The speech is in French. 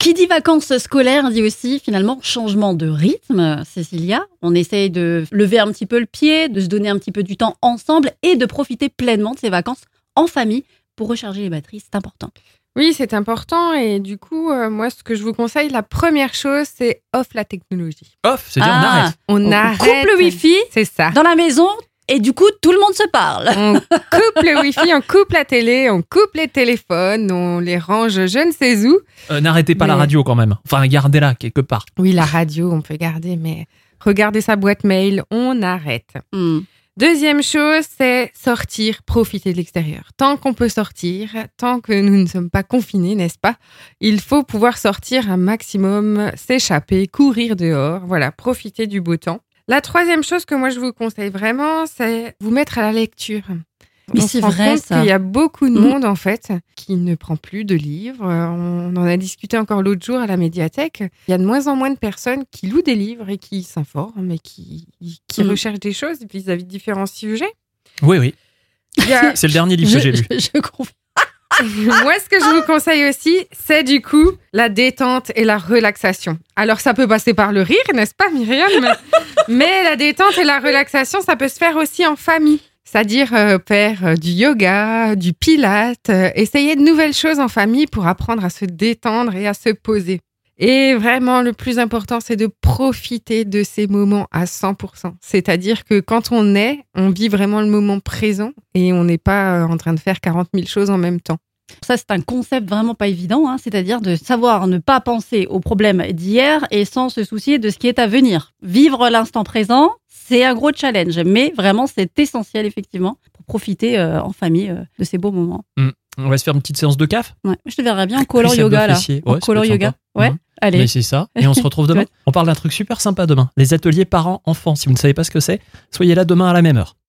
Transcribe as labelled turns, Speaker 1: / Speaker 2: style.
Speaker 1: Qui dit vacances scolaires dit aussi finalement changement de rythme, Cécilia. On essaye de lever un petit peu le pied, de se donner un petit peu du temps ensemble et de profiter pleinement de ces vacances en famille pour recharger les batteries. C'est important.
Speaker 2: Oui, c'est important. Et du coup, euh, moi, ce que je vous conseille, la première chose, c'est off la technologie.
Speaker 3: Off, c'est-à-dire
Speaker 1: Ah.
Speaker 3: on arrête.
Speaker 2: On,
Speaker 1: On
Speaker 2: arrête.
Speaker 1: coupe le wifi
Speaker 2: C'est ça.
Speaker 1: dans la maison et du coup tout le monde se parle.
Speaker 2: On coupe le wifi, on coupe la télé, on coupe les téléphones, on les range je ne sais où.
Speaker 3: Euh, N'arrêtez pas la radio quand même. Enfin, gardez-la quelque part.
Speaker 2: Oui, la radio, on peut garder, mais regardez sa boîte mail, on arrête.
Speaker 1: Hmm.
Speaker 2: Deuxième chose, c'est sortir, profiter de l'extérieur. Tant qu'on peut sortir, tant que nous ne sommes pas confinés, n'est-ce pas Il faut pouvoir sortir un maximum, s'échapper, courir dehors, voilà, profiter du beau temps. La troisième chose que moi je vous conseille vraiment, c'est vous mettre à la lecture.
Speaker 1: Mais
Speaker 2: On
Speaker 1: c'est
Speaker 2: se rend
Speaker 1: vrai,
Speaker 2: compte
Speaker 1: ça.
Speaker 2: qu'il y a beaucoup de
Speaker 1: Mhm.
Speaker 2: monde en fait qui ne prend plus de livres. On en a discuté encore l'autre jour à la médiathèque. Il y a de moins en moins de personnes qui louent des livres et qui s'informent et qui, qui
Speaker 1: Mhm.
Speaker 2: recherchent des choses vis-à-vis de différents sujets.
Speaker 3: Oui, oui.
Speaker 2: Il a-
Speaker 3: C'est le dernier livre que j'ai lu.
Speaker 1: Je, je confirme.
Speaker 2: Moi, ce que je vous conseille aussi, c'est du coup la détente et la relaxation. Alors, ça peut passer par le rire, n'est-ce pas, Myriam? Mais la détente et la relaxation, ça peut se faire aussi en famille. C'est-à-dire euh, faire euh, du yoga, du pilate, euh, essayer de nouvelles choses en famille pour apprendre à se détendre et à se poser. Et vraiment, le plus important, c'est de profiter de ces moments à 100%. C'est-à-dire que quand on est, on vit vraiment le moment présent et on n'est pas euh, en train de faire 40 000 choses en même temps.
Speaker 1: Ça, c'est un concept vraiment pas évident, hein, c'est-à-dire de savoir ne pas penser aux problèmes d'hier et sans se soucier de ce qui est à venir. Vivre l'instant présent, c'est un gros challenge, mais vraiment, c'est essentiel, effectivement, pour profiter euh, en famille euh, de ces beaux moments.
Speaker 3: On va se faire une petite séance de CAF?
Speaker 1: Ouais. Je te verrais bien en color yoga, là. En
Speaker 3: Ouais, ça
Speaker 1: color yoga.
Speaker 3: sympa.
Speaker 1: Ouais,
Speaker 3: Mhm.
Speaker 1: allez.
Speaker 3: Mais c'est ça. Et on se retrouve demain. On parle d'un truc super sympa demain. Les ateliers parents-enfants. Si vous ne savez pas ce que c'est, soyez là demain à la même heure.